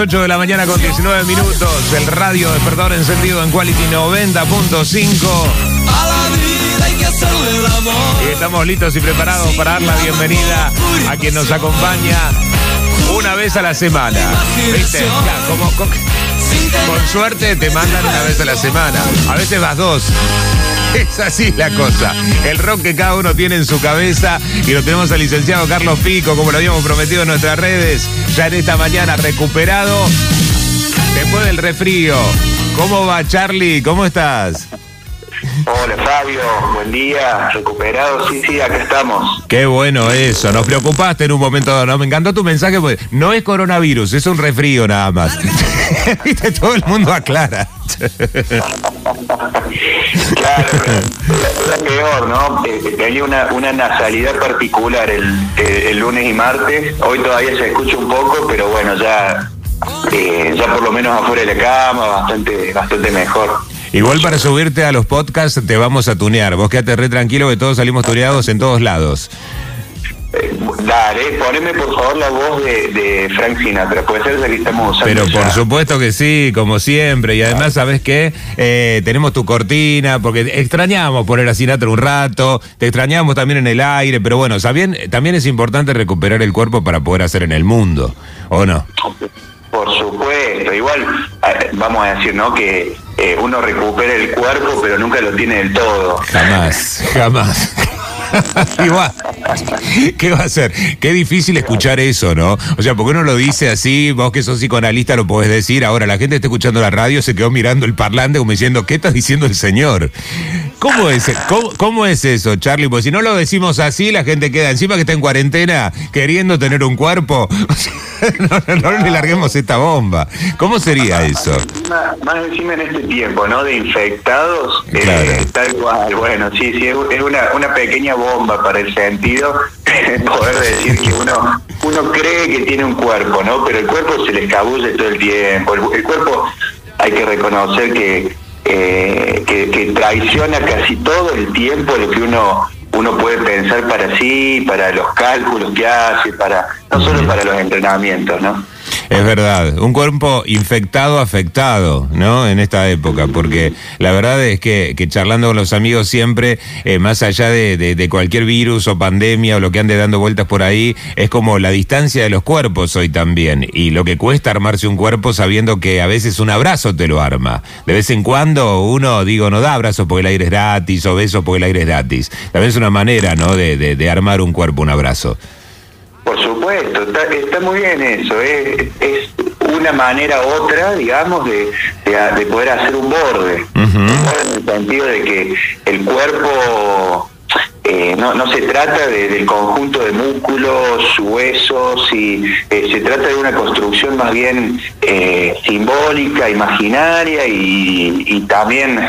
las 8 de la mañana con 19 minutos. El radio despertador encendido en Quality 90.5. Y estamos listos y preparados para dar la bienvenida a quien nos acompaña una vez a la semana. ¿Viste? como, con, con suerte te mandan una vez a la semana. A veces vas dos. Es así la cosa. El rock que cada uno tiene en su cabeza. Y lo tenemos al licenciado Carlos Pico, como lo habíamos prometido en nuestras redes. Ya en esta mañana recuperado. Después del refrío. ¿Cómo va Charlie? ¿Cómo estás? Hola Fabio, buen día, recuperado, sí, sí, acá estamos. Qué bueno eso, nos preocupaste en un momento, no, me encantó tu mensaje, no es coronavirus, es un refrío nada más. Viste, todo el mundo aclara. claro, es peor, ¿no? Tenía una, una nasalidad particular el, el, lunes y martes, hoy todavía se escucha un poco, pero bueno, ya, eh, ya por lo menos afuera de la cama, bastante, bastante mejor. Igual para subirte a los podcasts te vamos a tunear. Vos quédate re tranquilo que todos salimos tuneados en todos lados. Eh, dale, poneme por favor la voz de, Frank Sinatra, puede ser que estamos usando. Pero por supuesto que sí, como siempre. Y además, ¿sabes qué? Eh, tenemos tu cortina, porque extrañamos poner a Sinatra un rato, te extrañamos también en el aire, pero bueno, también, también es importante recuperar el cuerpo para poder hacer en el mundo, ¿o no? Por supuesto, igual eh, vamos a decir, ¿no? Que eh, uno recupera el cuerpo, pero nunca lo tiene del todo. Jamás, jamás. ¿qué va a hacer? Qué difícil escuchar eso, ¿no? O sea, porque uno lo dice así, vos que sos psicoanalista lo podés decir, ahora la gente está escuchando la radio, se quedó mirando el parlante como diciendo, ¿qué está diciendo el señor? ¿Cómo es, cómo, es eso, Charlie? Pues si no lo decimos así, la gente queda encima que está en cuarentena queriendo tener un cuerpo. no, no, le larguemos esta bomba. ¿Cómo sería eso? Más, encima en este tiempo, ¿no? De infectados, eh, tal cual. Bueno, sí, sí, es una, una pequeña bomba para el sentido poder decir que uno uno cree que tiene un cuerpo, ¿no? Pero el cuerpo se le escabulle todo el tiempo. el cuerpo hay que reconocer que eh, que, traiciona casi todo el tiempo lo que uno uno puede pensar para sí, para los cálculos que hace, para no solo para los entrenamientos, ¿no? Es verdad, un cuerpo infectado, afectado, ¿no? En esta época, porque la verdad es que, charlando con los amigos siempre, eh, más allá de, cualquier virus o pandemia o lo que ande dando vueltas por ahí, es como la distancia de los cuerpos hoy también, y lo que cuesta armarse un cuerpo sabiendo que a veces un abrazo te lo arma. De vez en cuando uno, digo, no da abrazo porque el aire es gratis o beso porque el aire es gratis. También es una manera, ¿no? De, de armar un cuerpo, un abrazo. Por supuesto, está, muy bien eso. Es, es, una manera otra, digamos, de, de, poder hacer un borde. En el sentido de que el cuerpo eh, no, no se trata del conjunto de músculos, huesos, y eh, se trata de una construcción más bien eh, simbólica, imaginaria y, y también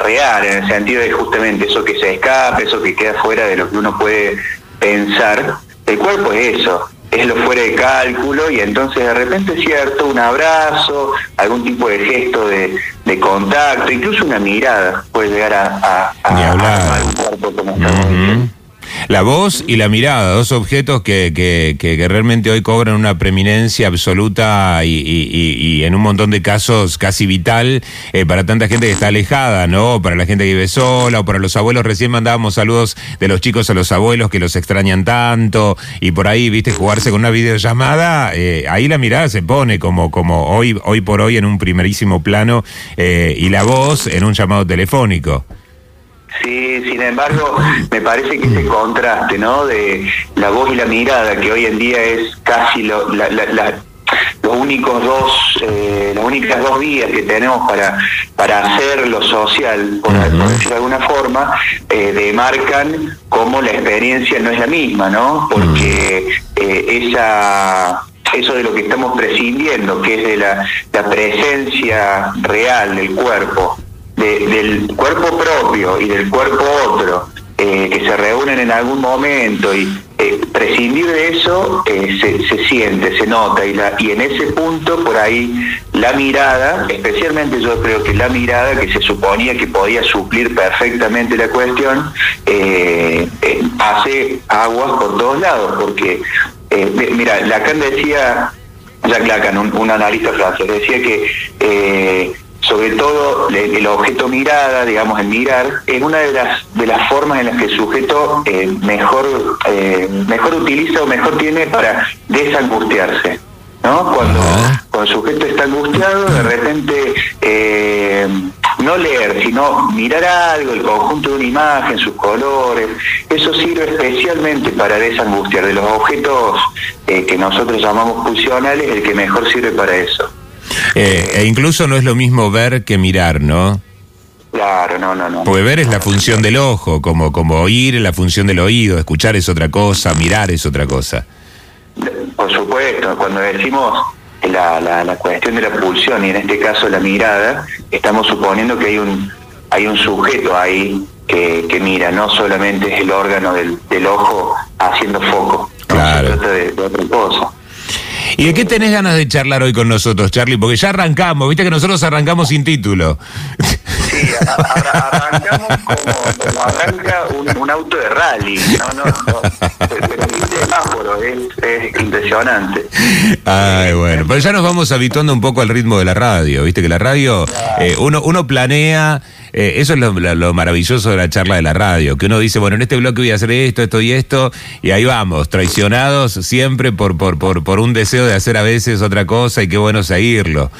real, en el sentido de justamente eso que se escapa, eso que queda fuera de lo que uno puede pensar el cuerpo es eso, es lo fuera de cálculo y entonces de repente es cierto, un abrazo, algún tipo de gesto de, contacto, incluso una mirada puede llegar a, a, un cuerpo como la voz y la mirada, dos objetos que, que, que, realmente hoy cobran una preeminencia absoluta y, y, en un montón de casos casi vital eh, para tanta gente que está alejada, ¿no? Para la gente que vive sola o para los abuelos. Recién mandábamos saludos de los chicos a los abuelos que los extrañan tanto y por ahí, viste, jugarse con una videollamada, eh, ahí la mirada se pone como, como hoy, hoy por hoy en un primerísimo plano eh, y la voz en un llamado telefónico. Sí, sin embargo, me parece que ese contraste, ¿no? De la voz y la mirada, que hoy en día es casi lo, la, los únicos dos, eh, las únicas dos vías que tenemos para, para hacer lo social, por, decirlo de alguna forma, eh, demarcan cómo la experiencia no es la misma, ¿no? Porque eh, esa eso de lo que estamos prescindiendo, que es de la, la presencia real del cuerpo del cuerpo propio y del cuerpo otro, eh, que se reúnen en algún momento y eh, prescindir de eso eh, se, siente, se nota y, la, y en ese punto por ahí la mirada, especialmente yo creo que la mirada que se suponía que podía suplir perfectamente la cuestión, hace aguas por todos lados, porque mira, Lacan decía Jacques Lacan, un, analista francés, decía que eh, sobre todo el, objeto mirada, digamos, el mirar, es una de las de las formas en las que el sujeto eh, mejor eh, mejor utiliza o mejor tiene para desangustiarse. ¿no? Cuando, cuando el sujeto está angustiado, de repente eh, no leer, sino mirar algo, el conjunto de una imagen, sus colores, eso sirve especialmente para desangustiar. De los objetos que nosotros llamamos funcionales, el que mejor sirve para eso. Eh, e incluso no es lo mismo ver que mirar, ¿no? Claro, no, no, no. Porque ver es la función del ojo, como, como oír es la función del oído, escuchar es otra cosa, mirar es otra cosa. Por supuesto, cuando decimos la, la, cuestión de la pulsión y en este caso la mirada, estamos suponiendo que hay un, hay un sujeto ahí que, que mira, no solamente es el órgano del, del ojo haciendo foco, claro. se trata de otra cosa. ¿Y de qué tenés ganas de charlar hoy con nosotros, Charlie? Porque ya arrancamos, viste que nosotros arrancamos sin título. Arrancamos como, arranca un, auto de rally. No, no, no. es, impresionante. Ay, bueno, pero ya nos vamos habituando un poco al ritmo de la radio, viste que la radio, eh, uno, uno planea eh, eso es lo, maravilloso de la charla de la radio, que uno dice, bueno, en este bloque voy a hacer esto, esto y esto, y ahí vamos, traicionados siempre por, por, por, por un deseo de hacer a veces otra cosa y qué bueno seguirlo.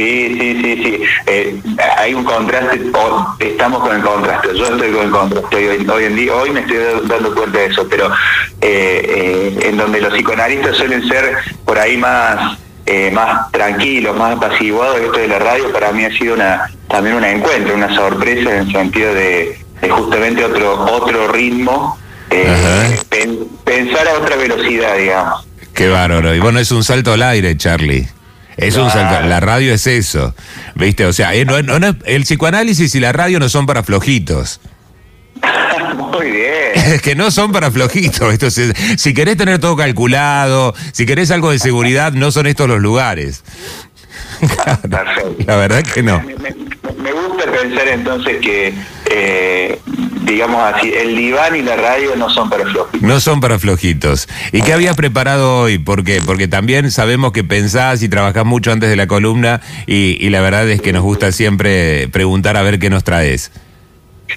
Sí, sí, sí, sí. Eh, hay un contraste, estamos con el contraste, yo estoy con el contraste hoy, en día, hoy me estoy dando cuenta de eso, pero eh, en donde los psicoanalistas suelen ser por ahí más eh, más tranquilo, más apaciguado, esto de la radio para mí ha sido una también un encuentro, una sorpresa en el sentido de, justamente otro otro ritmo, eh, pensar a otra velocidad, digamos. Qué bárbaro. Y bueno, es un salto al aire, Charlie. Es un. La radio es eso. ¿Viste? O sea, eh, el psicoanálisis y la radio no son para flojitos. Muy bien. Es que no son para flojitos. Esto si querés tener todo calculado, si querés algo de seguridad, no son estos los lugares. Perfecto. La verdad que no. Me, gusta pensar entonces que, eh, digamos así, el diván y la radio no son para flojitos. No son para flojitos. ¿Y qué habías preparado hoy? Porque, porque también sabemos que pensás y trabajás mucho antes de la columna y, y la verdad es que nos gusta siempre preguntar a ver qué nos traes.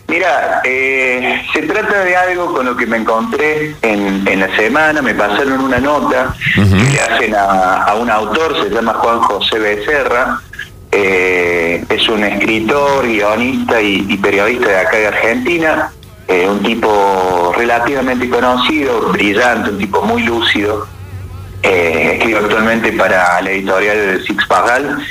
Mira, eh, se trata de algo con lo que me encontré en, la semana, me pasaron una nota que le hacen a, un autor, se llama Juan José Becerra, eh, es un escritor, guionista y, periodista de acá de Argentina, eh, un tipo relativamente conocido, brillante, un tipo muy lúcido, escribe actualmente para la editorial de Six Pagal.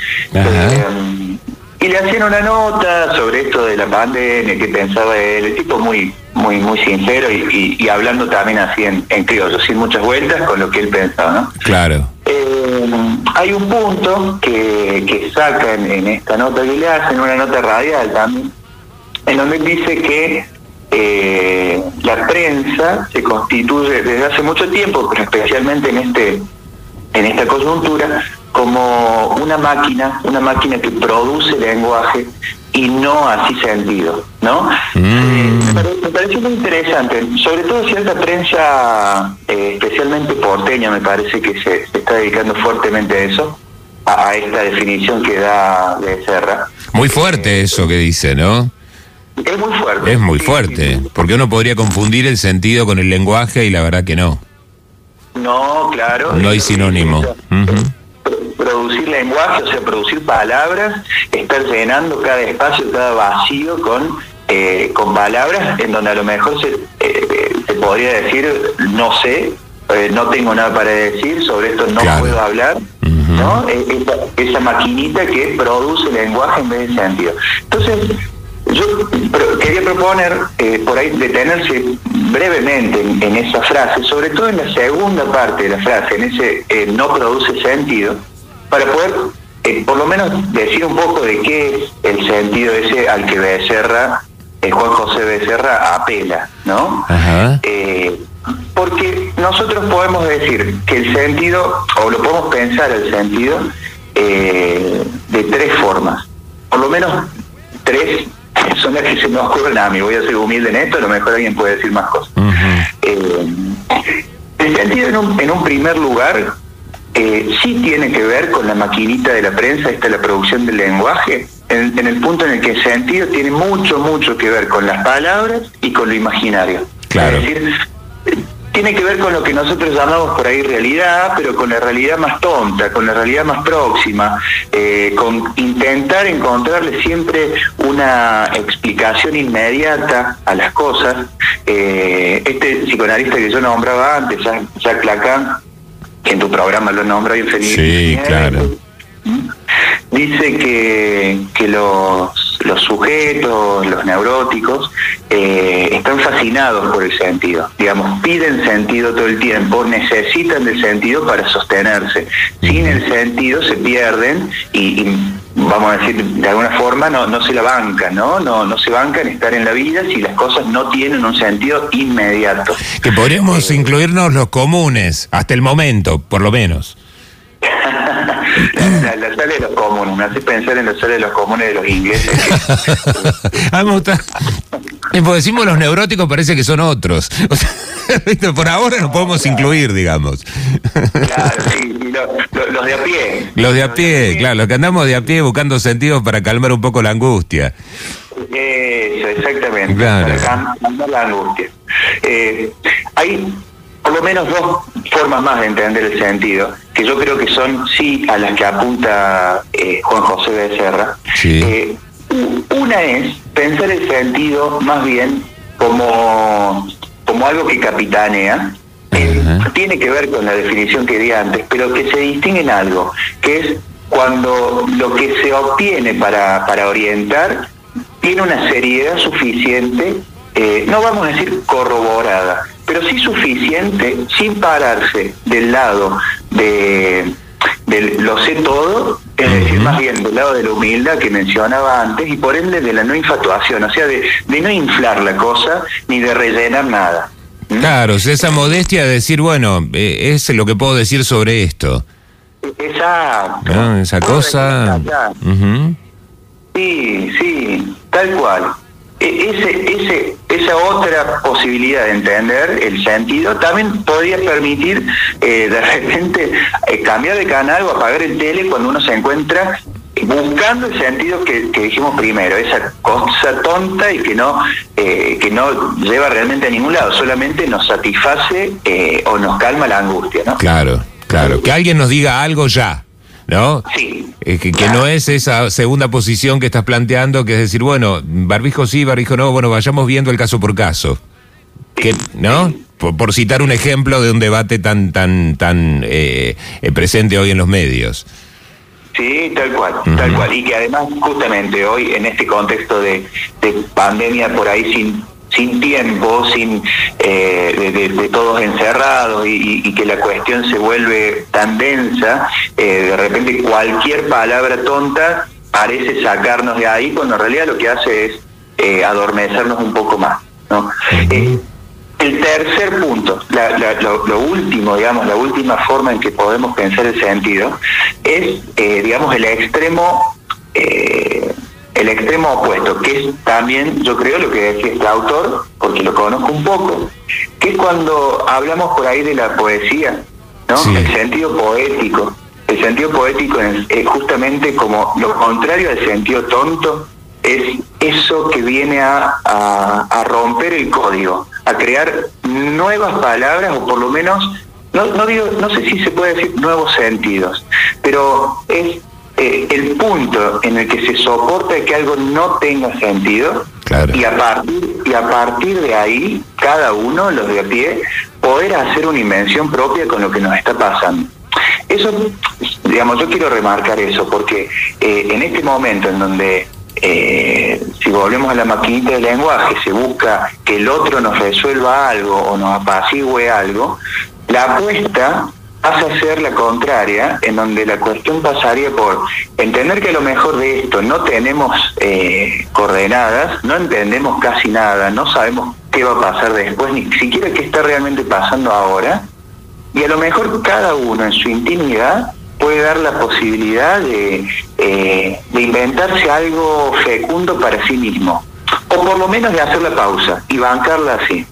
Y le hacían una nota sobre esto de la pandemia, que pensaba él, el tipo muy muy muy sincero y, hablando también así en, en, criollo, sin muchas vueltas con lo que él pensaba, ¿no? Claro. Eh, hay un punto que, que saca en, esta nota que le hacen, una nota radial también, en donde dice que eh, la prensa se constituye desde hace mucho tiempo, pero especialmente en este en esta coyuntura, como una máquina, una máquina que produce lenguaje y no así sentido, ¿no? Mm. Eh, me, parece muy interesante, sobre todo cierta prensa, eh, especialmente porteña, me parece que se, está dedicando fuertemente a eso, a, esta definición que da de Serra. Muy fuerte eh, eso que dice, ¿no? Es muy fuerte. Es muy fuerte, porque uno podría confundir el sentido con el lenguaje y la verdad que no. No, claro. No hay sinónimo producir lenguaje, o sea, producir palabras, estar llenando cada espacio, cada vacío con, eh, con palabras en donde a lo mejor se, eh, se podría decir, no sé, eh, no tengo nada para decir, sobre esto no puedo hablar, ¿no? Esa, maquinita que produce lenguaje en vez de sentido. Entonces, yo quería proponer por ahí detenerse brevemente en, esa frase, sobre todo en la segunda parte de la frase, en ese no produce sentido, para poder eh, por lo menos decir un poco de qué es el sentido ese al que Becerra, el Juan José Becerra apela, ¿no? Eh, porque nosotros podemos decir que el sentido, o lo podemos pensar el sentido, eh, de tres formas, por lo menos tres son las que se me ocurren a mí, voy a ser humilde en esto, a lo mejor alguien puede decir más cosas. el sentido en un, en un primer lugar eh, sí tiene que ver con la maquinita de la prensa, esta es la producción del lenguaje, en, en, el punto en el que el sentido tiene mucho, mucho que ver con las palabras y con lo imaginario. Claro. Es decir, tiene que ver con lo que nosotros llamamos por ahí realidad, pero con la realidad más tonta, con la realidad más próxima, eh, con intentar encontrarle siempre una explicación inmediata a las cosas. Eh, este psicoanalista que yo nombraba antes, Jacques Lacan, que en tu programa lo nombra infeliz. Sí, claro. Dice que, que los, los sujetos, los neuróticos, eh, están fascinados por el sentido. Digamos, piden sentido todo el tiempo, necesitan del sentido para sostenerse. Sin el sentido se pierden y, y vamos a decir, de alguna forma no, no se la bancan, ¿no? ¿no? No se bancan estar en la vida si las cosas no tienen un sentido inmediato. Que podríamos eh, incluirnos los comunes, hasta el momento, por lo menos. La, la, sala de los comunes, me hace pensar en la sala de los comunes de los ingleses. ah, me gusta. Pues decimos los neuróticos, parece que son otros. O sea, por ahora nos podemos incluir, digamos. Claro, sí, sí lo, lo, los de a pie. Los de a pie, claro, los que andamos de a pie buscando sentidos para calmar un poco la angustia. Eso, exactamente. Claro. Para calmar la angustia. Eh, hay por lo menos dos formas más de entender el sentido, que yo creo que son sí a las que apunta eh, Juan José Becerra. Sí. Eh, una es pensar el sentido más bien como, como algo que capitanea, eh, tiene que ver con la definición que di antes, pero que se distingue en algo, que es cuando lo que se obtiene para, para orientar tiene una seriedad suficiente, eh, no vamos a decir corroborada, pero sí suficiente sin pararse del lado de, de lo sé todo, es decir, más bien del lado de la humildad que mencionaba antes y por ende de la no infatuación, o sea, de, de no inflar la cosa ni de rellenar nada. ¿Mm? Claro, esa modestia de decir, bueno, eh, es lo que puedo decir sobre esto. Esa Puedo cosa. Sí, sí, tal cual. E- Ese, esa otra posibilidad de entender el sentido también podría permitir eh, de repente eh, cambiar de canal o apagar el tele cuando uno se encuentra buscando el sentido que, que dijimos primero, esa cosa tonta y que no eh, que no lleva realmente a ningún lado, solamente nos satisface eh, o nos calma la angustia, ¿no? Claro, claro. Que alguien nos diga algo ya, ¿no? Sí. Eh, que, que no es esa segunda posición que estás planteando, que es decir, bueno, barbijo sí, barbijo no, bueno, vayamos viendo el caso por caso. Que, ¿No? Por, por citar un ejemplo de un debate tan, tan, tan eh, eh, presente hoy en los medios. Sí, tal cual, tal cual. Y que además, justamente hoy, en este contexto de, de pandemia por ahí sin sin tiempo, sin eh, de, de- de todos encerrados y, que la cuestión se vuelve tan densa, eh, de repente cualquier palabra tonta parece sacarnos de ahí, cuando en realidad lo que hace es eh, adormecernos un poco más. ¿no? El tercer punto, la- la- lo, lo último, digamos, la última forma en que podemos pensar el sentido es, digamos, el extremo, eh, el extremo opuesto, que es también, yo creo, lo que decía este autor, porque lo conozco un poco, que es cuando hablamos por ahí de la poesía, ¿no? Sí. El sentido poético. El sentido poético es, es justamente como lo contrario al sentido tonto, es eso que viene a, a- a romper el código, a crear nuevas palabras o por lo menos, no, no, digo, no sé si se puede decir nuevos sentidos, pero es eh, el punto en el que se soporta que algo no tenga sentido Claro. y a partir y a partir de ahí cada uno los de a pie poder hacer una invención propia con lo que nos está pasando eso digamos yo quiero remarcar eso porque eh, en este momento en donde eh, si volvemos a la maquinita del lenguaje se busca que el otro nos resuelva algo o nos apacigüe algo la apuesta pasa a ser la contraria, en donde la cuestión pasaría por entender que a lo mejor de esto no tenemos eh, coordenadas, no entendemos casi nada, no sabemos qué va a pasar después, ni siquiera qué está realmente pasando ahora, y a lo mejor cada uno en su intimidad puede dar la posibilidad de, eh, de inventarse algo fecundo para sí mismo, o por lo menos de hacer la pausa y bancarla así.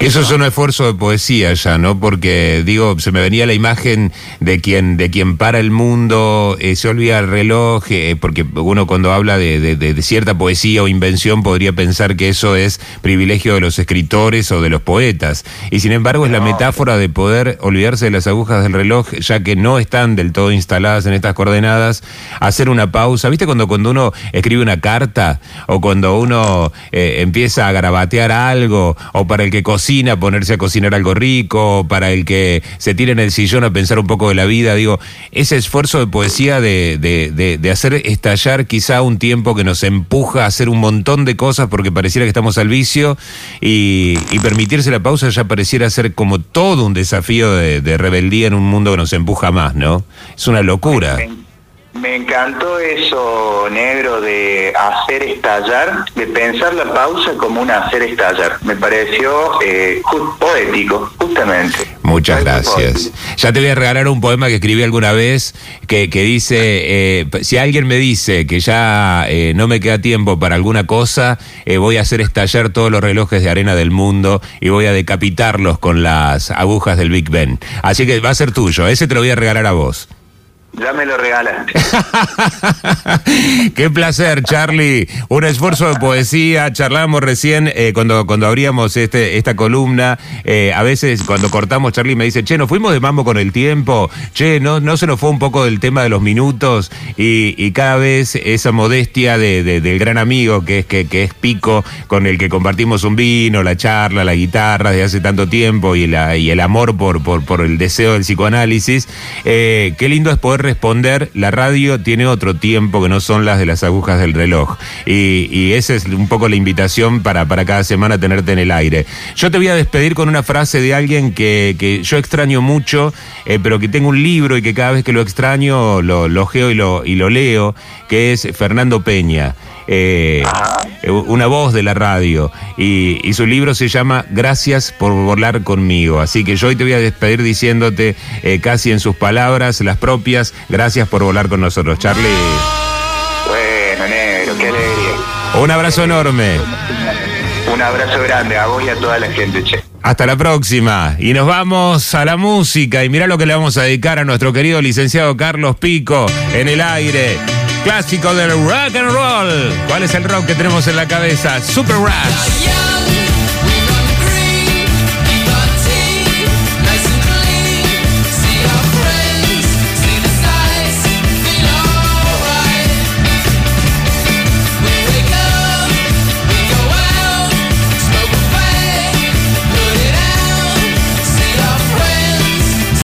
Eso es un esfuerzo de poesía ya, ¿no? Porque, digo, se me venía la imagen de quien, de quien para el mundo, eh, se olvida el reloj, eh, porque uno cuando habla de, de, cierta poesía o invención podría pensar que eso es privilegio de los escritores o de los poetas. Y sin embargo es la metáfora de poder olvidarse de las agujas del reloj, ya que no están del todo instaladas en estas coordenadas, hacer una pausa. ¿Viste cuando, cuando uno escribe una carta o cuando uno eh, empieza a garabatear algo o para el que cocina ponerse a cocinar algo rico, para el que se tire en el sillón a pensar un poco de la vida, digo, ese esfuerzo de poesía de, de, hacer estallar quizá un tiempo que nos empuja a hacer un montón de cosas porque pareciera que estamos al vicio y, y permitirse la pausa ya pareciera ser como todo un desafío de, rebeldía en un mundo que nos empuja más, ¿no? Es una locura. Me encantó eso, negro, de hacer estallar, de pensar la pausa como un hacer estallar. Me pareció eh, poético, justamente. Muchas gracias. Ya te voy a regalar un poema que escribí alguna vez que, que dice, eh, si alguien me dice que ya eh, no me queda tiempo para alguna cosa, voy a hacer estallar todos los relojes de arena del mundo y voy a decapitarlos con las agujas del Big Ben. Así que va a ser tuyo, ese te lo voy a regalar a vos. Ya me lo regalaste. Qué placer, Charlie. Un esfuerzo de poesía. Charlamos recién eh, cuando, cuando abríamos este, esta columna. Eh, a veces cuando cortamos, Charlie me dice, che, nos fuimos de mambo con el tiempo. Che, no, se nos fue un poco del tema de los minutos. Y, cada vez esa modestia de, del gran amigo que es, que, que, es Pico, con el que compartimos un vino, la charla, la guitarra de hace tanto tiempo y, la, y el amor por, por, por el deseo del psicoanálisis. Eh, qué lindo es poder responder, la radio tiene otro tiempo que no son las de las agujas del reloj. Y, esa es un poco la invitación para, para cada semana tenerte en el aire. Yo te voy a despedir con una frase de alguien que, que yo extraño mucho, eh, pero que tengo un libro y que cada vez que lo extraño lo, lo geo y lo, y lo leo, que es Fernando Peña. Eh, una voz de la radio. Y, su libro se llama Gracias por volar conmigo. Así que yo hoy te voy a despedir diciéndote eh, casi en sus palabras, las propias, gracias por volar con nosotros. Charlie. Bueno, negro, qué alegría. Un abrazo enorme. Un abrazo grande a vos y a toda la gente, che. Hasta la próxima. Y nos vamos a la música. Y mira lo que le vamos a dedicar a nuestro querido licenciado Carlos Pico en el aire clásico del rock and roll. ¿Cuál es el rock que tenemos en la cabeza? Super Rush.